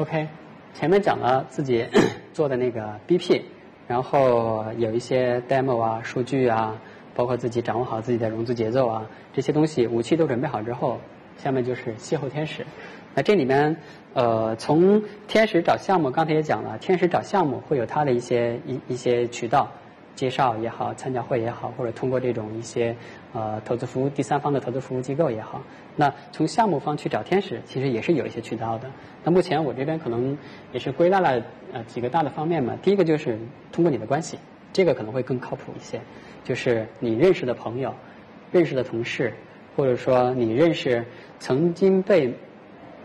OK，前面讲了自己 做的那个 BP，然后有一些 demo 啊、数据啊，包括自己掌握好自己的融资节奏啊，这些东西武器都准备好之后，下面就是邂逅天使。那这里面呃，从天使找项目，刚才也讲了，天使找项目会有它的一些一一些渠道。介绍也好，参加会也好，或者通过这种一些呃投资服务第三方的投资服务机构也好，那从项目方去找天使，其实也是有一些渠道的。那目前我这边可能也是归纳了呃几个大的方面嘛。第一个就是通过你的关系，这个可能会更靠谱一些，就是你认识的朋友、认识的同事，或者说你认识曾经被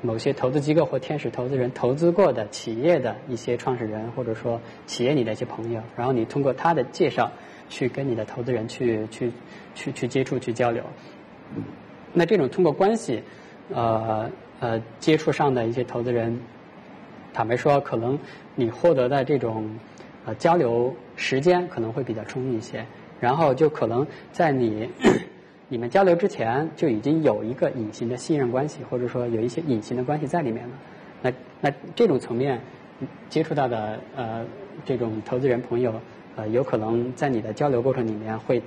某些投资机构或天使投资人投资过的企业的一些创始人，或者说企业里的一些朋友，然后你通过他的介绍去跟你的投资人去去去去接触去交流。那这种通过关系，呃呃接触上的一些投资人，坦白说，可能你获得的这种呃交流时间可能会比较充裕一些，然后就可能在你。你们交流之前就已经有一个隐形的信任关系，或者说有一些隐形的关系在里面了。那那这种层面接触到的呃这种投资人朋友呃有可能在你的交流过程里面会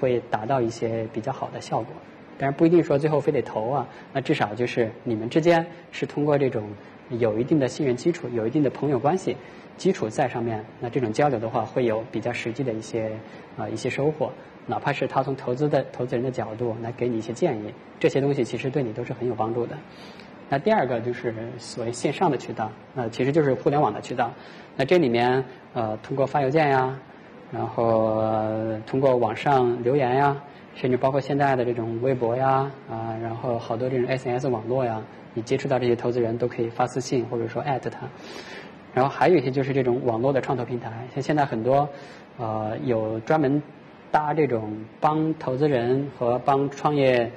会达到一些比较好的效果，但是不一定说最后非得投啊。那至少就是你们之间是通过这种有一定的信任基础、有一定的朋友关系基础在上面，那这种交流的话会有比较实际的一些啊、呃、一些收获。哪怕是他从投资的投资人的角度来给你一些建议，这些东西其实对你都是很有帮助的。那第二个就是所谓线上的渠道，呃，其实就是互联网的渠道。那这里面呃，通过发邮件呀，然后、呃、通过网上留言呀，甚至包括现在的这种微博呀啊、然后好多这种 SNS 网络呀，你接触到这些投资人都可以发私信或者说艾特他。然后还有一些就是这种网络的创投平台，像现在很多呃有专门。搭这种帮投资人和帮创业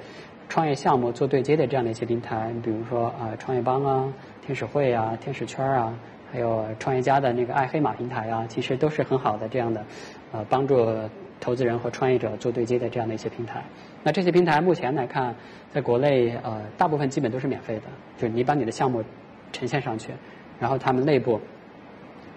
创业项目做对接的这样的一些平台，比如说啊、创业邦啊、天使会啊、天使圈啊，还有创业家的那个爱黑马平台啊，其实都是很好的这样的呃帮助投资人和创业者做对接的这样的一些平台。那这些平台目前来看，在国内呃大部分基本都是免费的，就是你把你的项目呈现上去，然后他们内部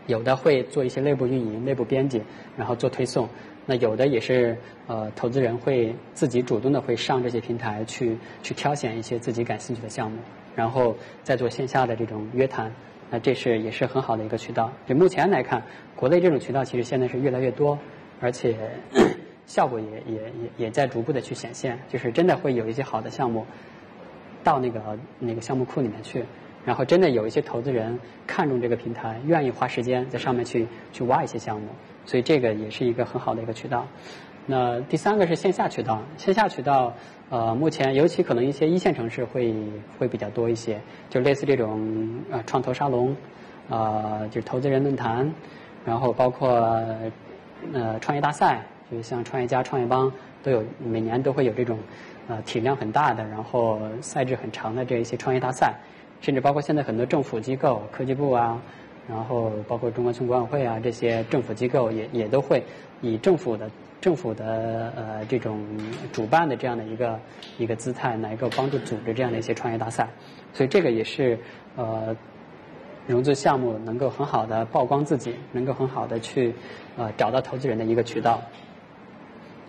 有的会做一些内部运营、内部编辑，然后做推送。那有的也是呃，投资人会自己主动的会上这些平台去去挑选一些自己感兴趣的项目，然后再做线下的这种约谈。那这是也是很好的一个渠道。就目前来看，国内这种渠道其实现在是越来越多，而且 效果也也也也在逐步的去显现。就是真的会有一些好的项目到那个那个项目库里面去，然后真的有一些投资人看中这个平台，愿意花时间在上面去去挖一些项目。所以这个也是一个很好的一个渠道。那第三个是线下渠道，线下渠道呃，目前尤其可能一些一线城市会会比较多一些，就类似这种呃创投沙龙，呃，就是投资人论坛，然后包括呃创业大赛，就是像创业家、创业邦都有每年都会有这种呃体量很大的，然后赛制很长的这一些创业大赛，甚至包括现在很多政府机构、科技部啊。然后包括中关村管委会啊，这些政府机构也也都会以政府的政府的呃这种主办的这样的一个一个姿态，来够帮助组织这样的一些创业大赛，所以这个也是呃融资项目能够很好的曝光自己，能够很好的去呃找到投资人的一个渠道。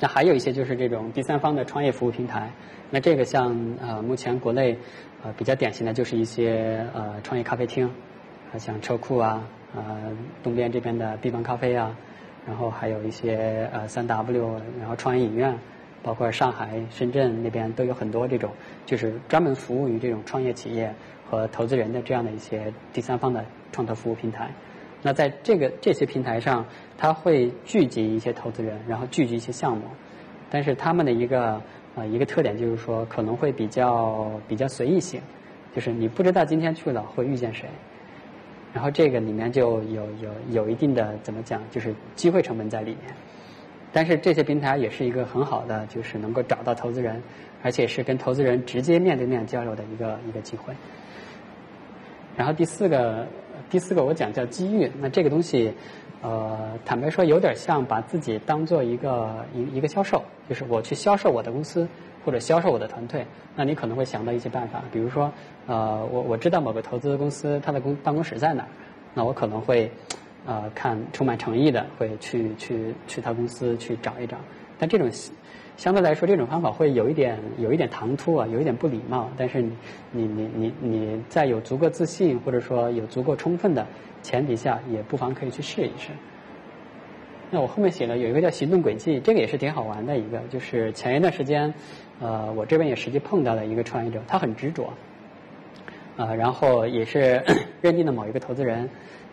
那还有一些就是这种第三方的创业服务平台，那这个像呃目前国内呃比较典型的就是一些呃创业咖啡厅。像车库啊，呃，东边这边的必邦咖啡啊，然后还有一些呃三 W，然后创业影院，包括上海、深圳那边都有很多这种，就是专门服务于这种创业企业和投资人的这样的一些第三方的创投服务平台。那在这个这些平台上，它会聚集一些投资人，然后聚集一些项目，但是他们的一个呃一个特点就是说可能会比较比较随意性。就是你不知道今天去了会遇见谁，然后这个里面就有有有一定的怎么讲，就是机会成本在里面。但是这些平台也是一个很好的，就是能够找到投资人，而且是跟投资人直接面对面交流的一个一个机会。然后第四个，第四个我讲叫机遇。那这个东西，呃，坦白说有点像把自己当做一个一一个销售，就是我去销售我的公司或者销售我的团队。那你可能会想到一些办法，比如说，呃，我我知道某个投资公司它的公办公室在哪儿，那我可能会。呃，看充满诚意的，会去去去他公司去找一找。但这种相对来说，这种方法会有一点有一点唐突啊，有一点不礼貌。但是你你你你你在有足够自信或者说有足够充分的前提下，也不妨可以去试一试。那我后面写了有一个叫行动轨迹，这个也是挺好玩的一个，就是前一段时间，呃，我这边也实际碰到了一个创业者，他很执着，啊，然后也是认定了某一个投资人。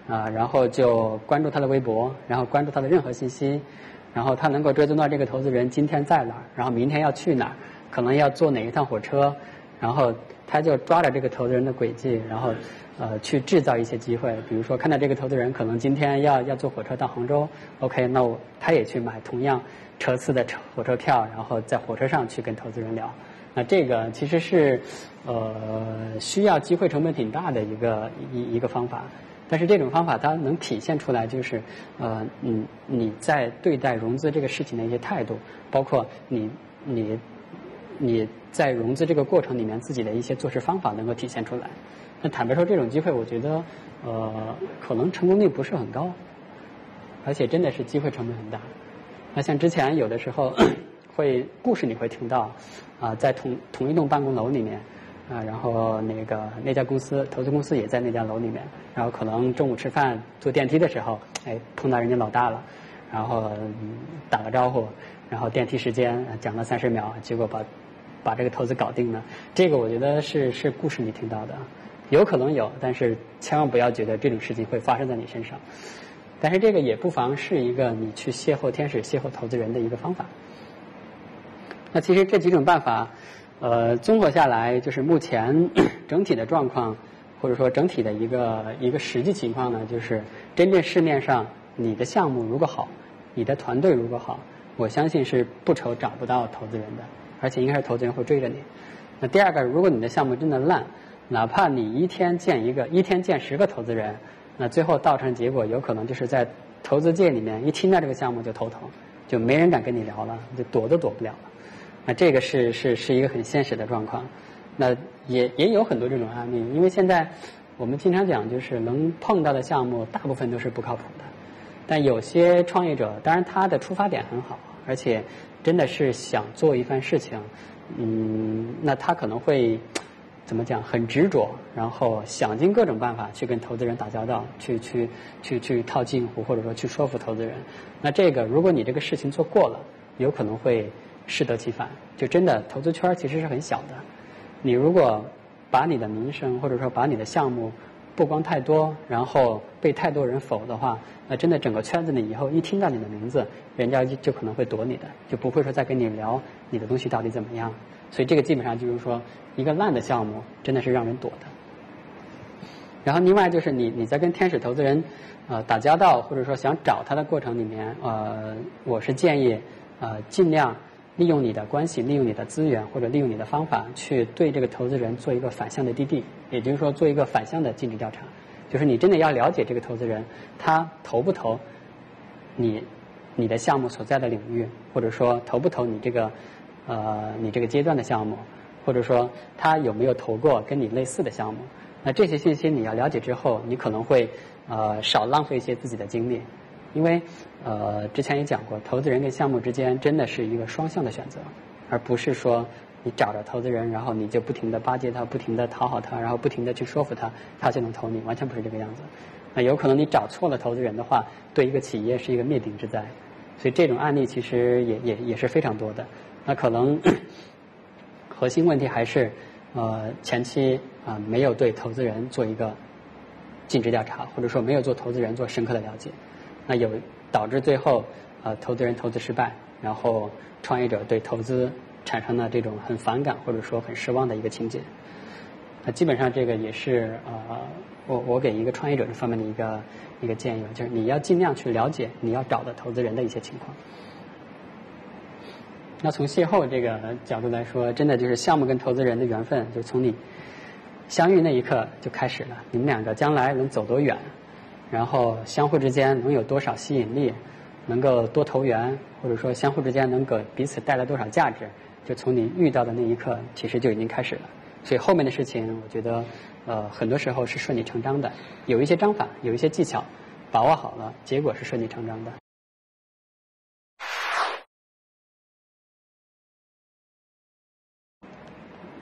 啊，然后就关注他的微博，然后关注他的任何信息，然后他能够追踪到这个投资人今天在哪儿，然后明天要去哪儿，可能要坐哪一趟火车，然后他就抓着这个投资人的轨迹，然后呃去制造一些机会，比如说看到这个投资人可能今天要要坐火车到杭州，OK，那我他也去买同样车次的车火车票，然后在火车上去跟投资人聊，那这个其实是呃需要机会成本挺大的一个一一个方法。但是这种方法它能体现出来，就是呃，你你在对待融资这个事情的一些态度，包括你你你在融资这个过程里面自己的一些做事方法能够体现出来。那坦白说，这种机会我觉得呃，可能成功率不是很高，而且真的是机会成本很大。那像之前有的时候会故事你会听到啊，在同同一栋办公楼里面。啊，然后那个那家公司投资公司也在那家楼里面，然后可能中午吃饭坐电梯的时候，哎碰到人家老大了，然后打个招呼，然后电梯时间讲了三十秒，结果把把这个投资搞定了。这个我觉得是是故事里听到的，有可能有，但是千万不要觉得这种事情会发生在你身上。但是这个也不妨是一个你去邂逅天使、邂逅投资人的一个方法。那其实这几种办法。呃，综合下来，就是目前整体的状况，或者说整体的一个一个实际情况呢，就是真正市面上你的项目如果好，你的团队如果好，我相信是不愁找不到投资人的，而且应该是投资人会追着你。那第二个，如果你的项目真的烂，哪怕你一天见一个，一天见十个投资人，那最后造成结果有可能就是在投资界里面一听到这个项目就头疼，就没人敢跟你聊了，就躲都躲不了了。那这个是是是一个很现实的状况，那也也有很多这种案例，因为现在我们经常讲，就是能碰到的项目大部分都是不靠谱的，但有些创业者，当然他的出发点很好，而且真的是想做一番事情，嗯，那他可能会怎么讲，很执着，然后想尽各种办法去跟投资人打交道，去去去去套近乎，或者说去说服投资人。那这个，如果你这个事情做过了，有可能会。适得其反，就真的投资圈其实是很小的。你如果把你的名声或者说把你的项目曝光太多，然后被太多人否的话，那真的整个圈子里以后一听到你的名字，人家就就可能会躲你的，就不会说再跟你聊你的东西到底怎么样。所以这个基本上就是说，一个烂的项目真的是让人躲的。然后另外就是你你在跟天使投资人呃打交道或者说想找他的过程里面，呃，我是建议呃尽量。利用你的关系，利用你的资源，或者利用你的方法，去对这个投资人做一个反向的滴滴，也就是说做一个反向的尽职调查。就是你真的要了解这个投资人，他投不投你你的项目所在的领域，或者说投不投你这个呃你这个阶段的项目，或者说他有没有投过跟你类似的项目。那这些信息你要了解之后，你可能会呃少浪费一些自己的精力。因为，呃，之前也讲过，投资人跟项目之间真的是一个双向的选择，而不是说你找着投资人，然后你就不停的巴结他，不停的讨好他，然后不停的去说服他，他就能投你，完全不是这个样子。那有可能你找错了投资人的话，对一个企业是一个灭顶之灾。所以这种案例其实也也也是非常多的。那可能 核心问题还是，呃，前期啊没有对投资人做一个尽职调查，或者说没有做投资人做深刻的了解。那有导致最后呃投资人投资失败，然后创业者对投资产生了这种很反感或者说很失望的一个情节。那基本上这个也是呃，我我给一个创业者这方面的一个一个建议，就是你要尽量去了解你要找的投资人的一些情况。那从邂逅这个角度来说，真的就是项目跟投资人的缘分，就从你相遇那一刻就开始了。你们两个将来能走多远，然后相互之间能有多少吸引力，能够多投缘，或者说相互之间能给彼此带来多少价值，就从你遇到的那一刻，其实就已经开始了。所以后面的事情，我觉得呃很多时候是顺理成章的，有一些章法，有一些技巧，把握好了，结果是顺理成章的。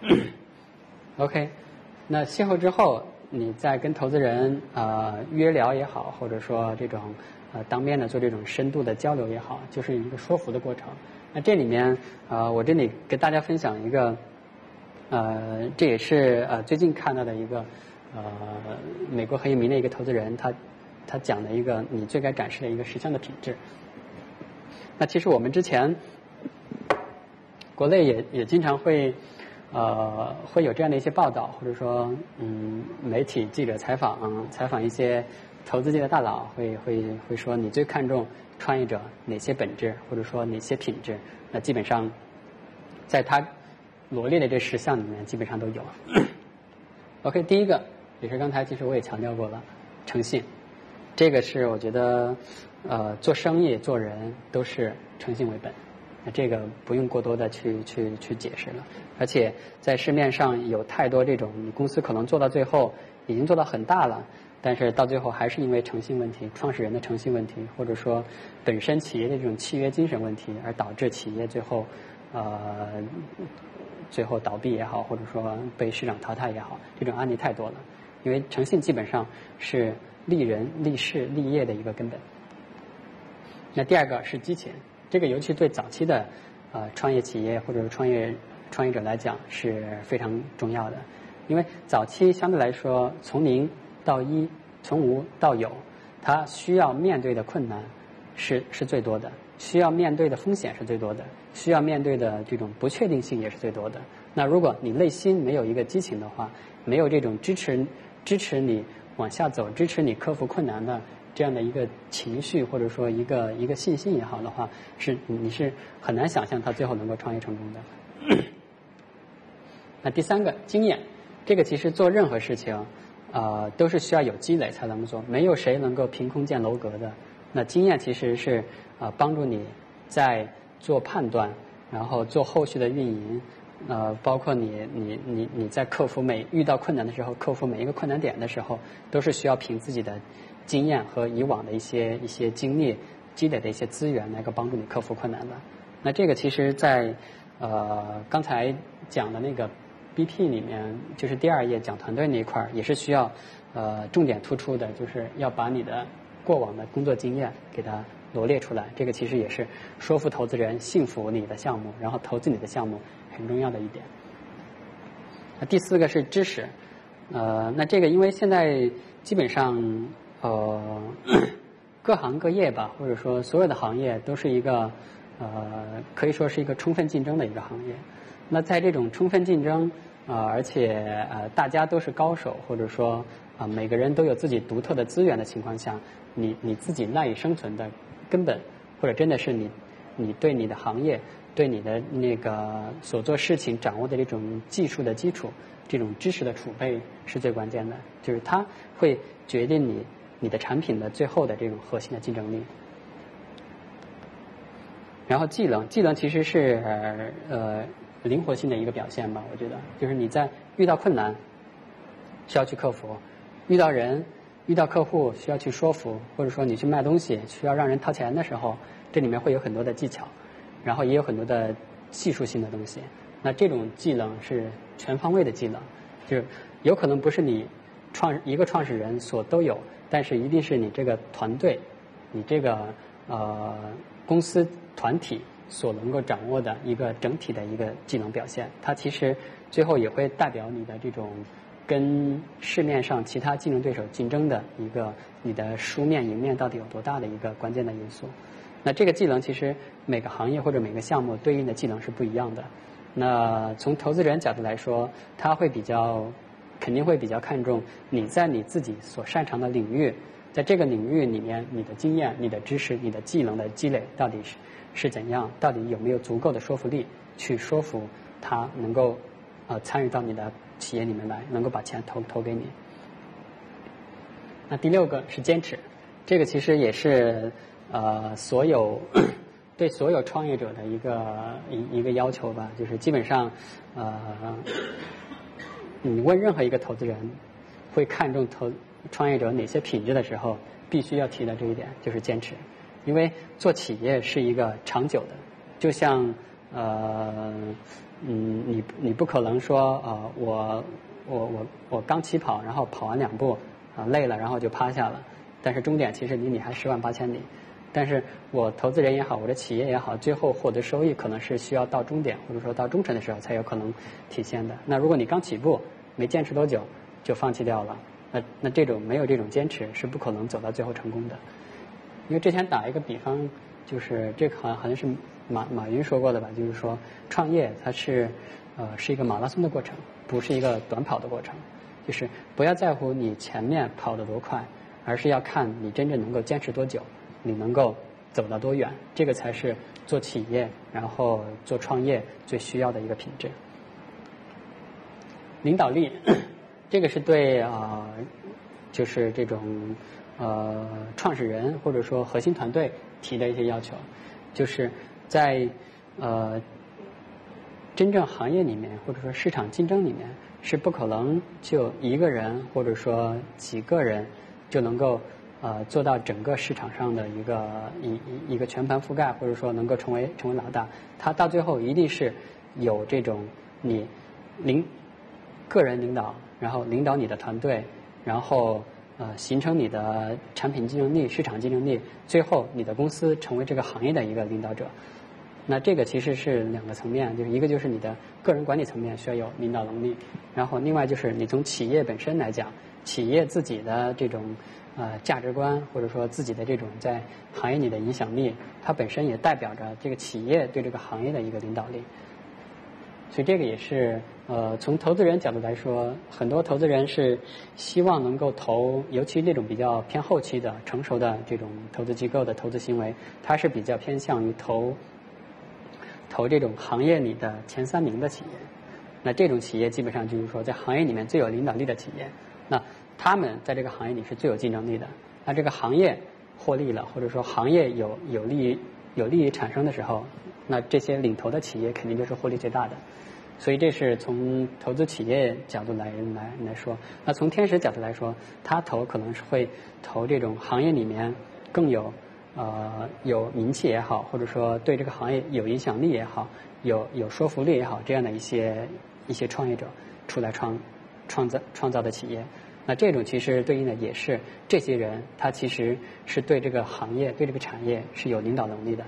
OK，那邂逅之后，你在跟投资人呃约聊也好，或者说这种呃当面的做这种深度的交流也好，就是一个说服的过程。那这里面呃，我这里跟大家分享一个呃，这也是呃最近看到的一个呃美国很有名的一个投资人，他他讲的一个你最该展示的一个实相的品质。那其实我们之前国内也也经常会。呃，会有这样的一些报道，或者说，嗯，媒体记者采访，采访一些投资界的大佬，会会会说你最看重创业者哪些本质，或者说哪些品质？那基本上，在他罗列的这十项里面，基本上都有。OK，第一个也是刚才其实我也强调过了，诚信，这个是我觉得，呃，做生意做人都是诚信为本。那这个不用过多的去去去解释了，而且在市面上有太多这种，公司可能做到最后已经做到很大了，但是到最后还是因为诚信问题、创始人的诚信问题，或者说本身企业的这种契约精神问题，而导致企业最后呃最后倒闭也好，或者说被市场淘汰也好，这种案例太多了。因为诚信基本上是立人、立事、立业的一个根本。那第二个是激情。这个尤其对早期的呃创业企业或者是创业创业者来讲是非常重要的，因为早期相对来说从零到一，从无到有，它需要面对的困难是是最多的，需要面对的风险是最多的，需要面对的这种不确定性也是最多的。那如果你内心没有一个激情的话，没有这种支持支持你往下走、支持你克服困难的。这样的一个情绪或者说一个一个信心也好的话，是你是很难想象他最后能够创业成功的。那第三个经验，这个其实做任何事情，呃，都是需要有积累才能做，没有谁能够凭空建楼阁的。那经验其实是呃帮助你在做判断，然后做后续的运营，呃，包括你你你你在克服每遇到困难的时候，克服每一个困难点的时候，都是需要凭自己的。经验和以往的一些一些经历积累的一些资源，能够帮助你克服困难的。那这个其实，在呃刚才讲的那个 BP 里面，就是第二页讲团队那一块儿，也是需要呃重点突出的，就是要把你的过往的工作经验给它罗列出来。这个其实也是说服投资人信服你的项目，然后投资你的项目很重要的一点。第四个是知识，呃，那这个因为现在基本上。呃，各行各业吧，或者说所有的行业都是一个呃，可以说是一个充分竞争的一个行业。那在这种充分竞争啊，而且呃大家都是高手，或者说啊每个人都有自己独特的资源的情况下，你你自己赖以生存的根本，或者真的是你你对你的行业、对你的那个所做事情掌握的这种技术的基础、这种知识的储备是最关键的，就是它会决定你。你的产品的最后的这种核心的竞争力，然后技能，技能其实是呃灵活性的一个表现吧，我觉得，就是你在遇到困难需要去克服，遇到人、遇到客户需要去说服，或者说你去卖东西需要让人掏钱的时候，这里面会有很多的技巧，然后也有很多的技术性的东西。那这种技能是全方位的技能，就是有可能不是你创一个创始人所都有。但是一定是你这个团队，你这个呃公司团体所能够掌握的一个整体的一个技能表现，它其实最后也会代表你的这种跟市面上其他竞争对手竞争的一个你的输面赢面到底有多大的一个关键的因素。那这个技能其实每个行业或者每个项目对应的技能是不一样的。那从投资人角度来说，他会比较肯定会比较看重你在你自己所擅长的领域，在这个领域里面，你的经验、你的知识、你的技能的积累到底是是怎样，到底有没有足够的说服力去说服他能够呃参与到你的企业里面来，能够把钱投投给你。那第六个是坚持，这个其实也是呃所有 对所有创业者的一个一一个要求吧，就是基本上呃你问任何一个投资人会看重投创业者哪些品质的时候，必须要提的这一点就是坚持，因为做企业是一个长久的，就像呃嗯你你不可能说呃我我我我刚起跑，然后跑完两步。啊，累了，然后就趴下了。但是终点其实离你还十万八千里。但是我投资人也好，我的企业也好，最后获得收益可能是需要到终点或者说到中程的时候才有可能体现的。那如果你刚起步，没坚持多久就放弃掉了，那那这种没有这种坚持是不可能走到最后成功的。因为之前打一个比方，就是这个好像好像是马马云说过的吧，就是说创业它是呃是一个马拉松的过程，不是一个短跑的过程。就是不要在乎你前面跑得多快，而是要看你真正能够坚持多久，你能够走到多远，这个才是做企业然后做创业最需要的一个品质。领导力，这个是对啊，就是这种呃创始人或者说核心团队提的一些要求，就是在呃真正行业里面或者说市场竞争里面。是不可能就一个人或者说几个人就能够呃做到整个市场上的一个一一一个全盘覆盖，或者说能够成为成为老大。他到最后一定是有这种你领个人领导，然后领导你的团队，然后呃形成你的产品竞争力、市场竞争力，最后你的公司成为这个行业的一个领导者。那这个其实是两个层面，就是一个就是你的个人管理层面需要有领导能力，然后另外就是你从企业本身来讲，企业自己的这种呃价值观或者说自己的这种在行业里的影响力，它本身也代表着这个企业对这个行业的一个领导力。所以这个也是呃从投资人角度来说，很多投资人是希望能够投，尤其那种比较偏后期的成熟的这种投资机构的投资行为，它是比较偏向于投。投这种行业里的前三名的企业，那这种企业基本上就是说在行业里面最有领导力的企业，那他们在这个行业里是最有竞争力的。那这个行业获利了，或者说行业有有利于有利于产生的时候，那这些领头的企业肯定就是获利最大的。所以这是从投资企业角度来来来说。那从天使角度来说，他投可能是会投这种行业里面更有。呃，有名气也好，或者说对这个行业有影响力也好，有有说服力也好，这样的一些一些创业者出来创创造创造的企业，那这种其实对应的也是这些人，他其实是对这个行业、对这个产业是有领导能力的，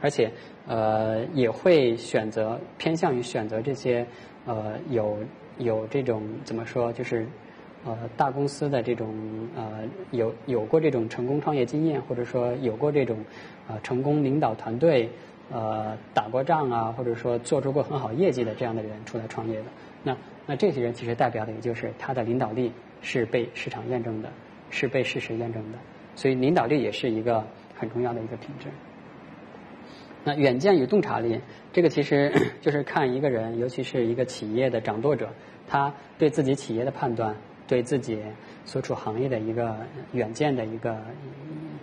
而且呃也会选择偏向于选择这些呃有有这种怎么说就是。呃，大公司的这种呃，有有过这种成功创业经验，或者说有过这种呃成功领导团队，呃，打过仗啊，或者说做出过很好业绩的这样的人出来创业的，那那这些人其实代表的也就是他的领导力是被市场验证的，是被事实验证的，所以领导力也是一个很重要的一个品质。那远见与洞察力，这个其实 就是看一个人，尤其是一个企业的掌舵者，他对自己企业的判断。对自己所处行业的一个远见的一个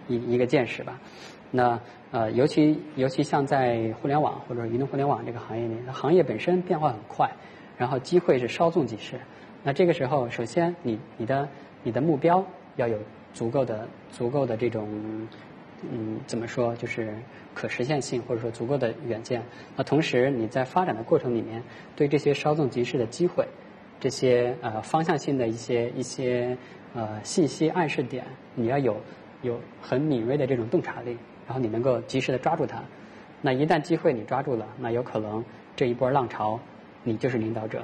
一一个见识吧。那呃，尤其尤其像在互联网或者移动互联网这个行业里，行业本身变化很快，然后机会是稍纵即逝。那这个时候，首先你你的你的目标要有足够的足够的这种嗯怎么说，就是可实现性或者说足够的远见。那同时你在发展的过程里面，对这些稍纵即逝的机会。这些呃方向性的一些一些呃信息暗示点，你要有有很敏锐的这种洞察力，然后你能够及时的抓住它。那一旦机会你抓住了，那有可能这一波浪潮你就是领导者。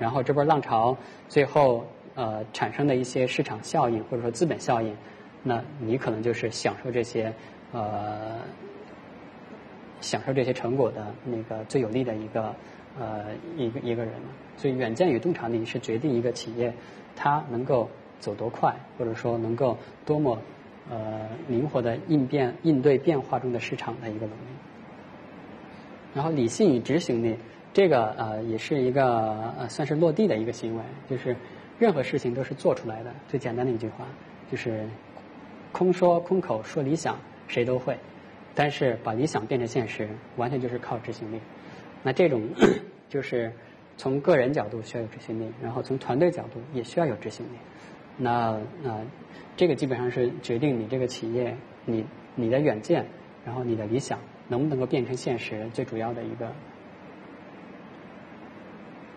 然后这波浪潮最后呃产生的一些市场效应或者说资本效应，那你可能就是享受这些呃享受这些成果的那个最有利的一个呃一个一个人。所以远见与洞察力是决定一个企业它能够走多快，或者说能够多么呃灵活的应变应对变化中的市场的一个能力。然后理性与执行力，这个呃也是一个呃算是落地的一个行为，就是任何事情都是做出来的。最简单的一句话就是空说空口说理想谁都会，但是把理想变成现实，完全就是靠执行力。那这种 就是从个人角度需要有执行力，然后从团队角度也需要有执行力。那那这个基本上是决定你这个企业你你的远见，然后你的理想。能不能够变成现实，最主要的一个。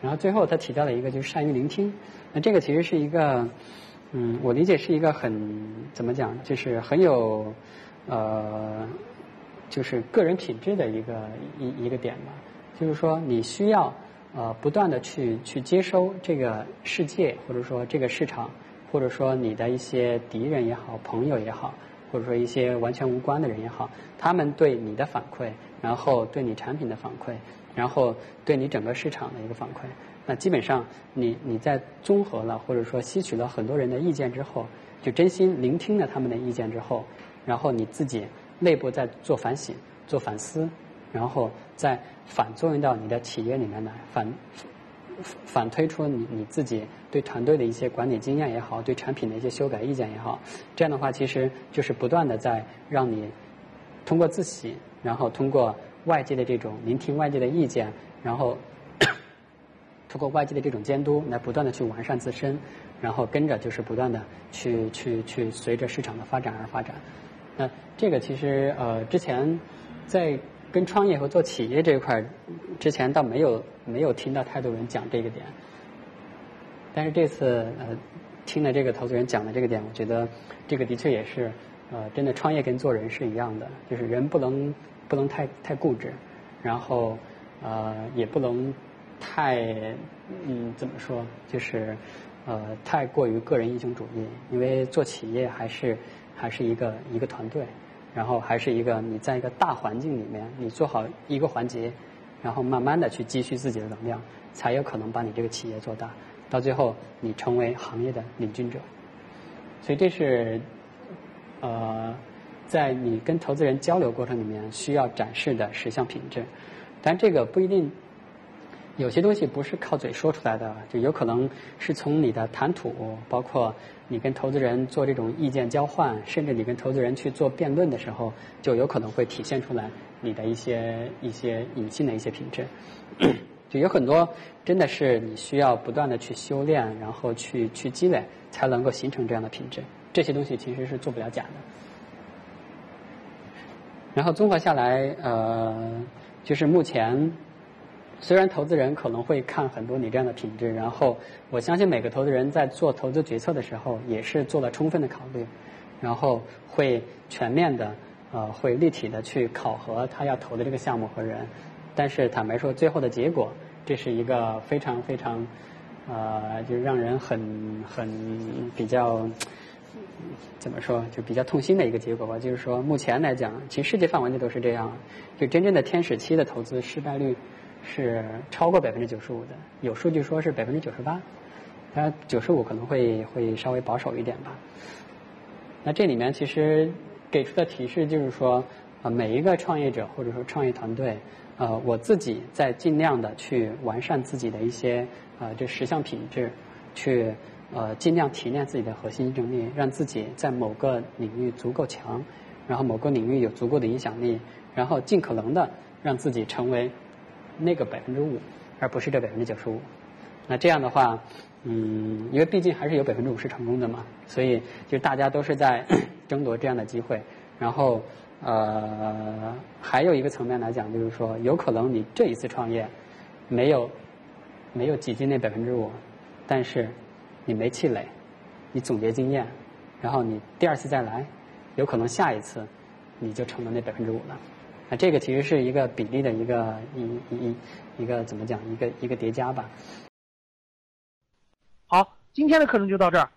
然后最后他提到了一个，就是善于聆听。那这个其实是一个，嗯，我理解是一个很怎么讲，就是很有呃，就是个人品质的一个一一个点吧。就是说，你需要呃不断的去去接收这个世界，或者说这个市场，或者说你的一些敌人也好，朋友也好。或者说一些完全无关的人也好，他们对你的反馈，然后对你产品的反馈，然后对你整个市场的一个反馈，那基本上你你在综合了或者说吸取了很多人的意见之后，就真心聆听了他们的意见之后，然后你自己内部在做反省、做反思，然后再反作用到你的企业里面来反。反推出你你自己对团队的一些管理经验也好，对产品的一些修改意见也好，这样的话其实就是不断的在让你通过自省，然后通过外界的这种聆听外界的意见，然后 通过外界的这种监督来不断的去完善自身，然后跟着就是不断的去去去随着市场的发展而发展。那这个其实呃之前在。跟创业和做企业这一块，之前倒没有没有听到太多人讲这个点，但是这次呃听了这个投资人讲的这个点，我觉得这个的确也是呃真的创业跟做人是一样的，就是人不能不能太太固执，然后呃也不能太嗯怎么说就是呃太过于个人英雄主义，因为做企业还是还是一个一个团队。然后还是一个你在一个大环境里面，你做好一个环节，然后慢慢的去积蓄自己的能量，才有可能把你这个企业做大，到最后你成为行业的领军者。所以这是呃，在你跟投资人交流过程里面需要展示的十项品质，但这个不一定。有些东西不是靠嘴说出来的，就有可能是从你的谈吐，包括你跟投资人做这种意见交换，甚至你跟投资人去做辩论的时候，就有可能会体现出来你的一些一些隐性的一些品质。就有很多真的是你需要不断的去修炼，然后去去积累，才能够形成这样的品质。这些东西其实是做不了假的。然后综合下来，呃，就是目前。虽然投资人可能会看很多你这样的品质，然后我相信每个投资人在做投资决策的时候也是做了充分的考虑，然后会全面的呃会立体的去考核他要投的这个项目和人，但是坦白说最后的结果这是一个非常非常呃就让人很很比较怎么说就比较痛心的一个结果吧，就是说目前来讲，其实世界范围内都是这样，就真正的天使期的投资失败率。是超过百分之九十五的，有数据说是百分之九十八，当然九十五可能会会稍微保守一点吧。那这里面其实给出的提示就是说，啊，每一个创业者或者说创业团队，呃，我自己在尽量的去完善自己的一些呃这十项品质，去呃尽量提炼自己的核心竞争力，让自己在某个领域足够强，然后某个领域有足够的影响力，然后尽可能的让自己成为。那个百分之五，而不是这百分之九十五。那这样的话，嗯，因为毕竟还是有百分之五是成功的嘛，所以就大家都是在 争夺这样的机会。然后，呃，还有一个层面来讲，就是说，有可能你这一次创业没有没有挤进那百分之五，但是你没气馁，你总结经验，然后你第二次再来，有可能下一次你就成了那百分之五了。那这个其实是一个比例的一个一一一一个怎么讲？一个一个叠加吧。好，今天的课程就到这儿。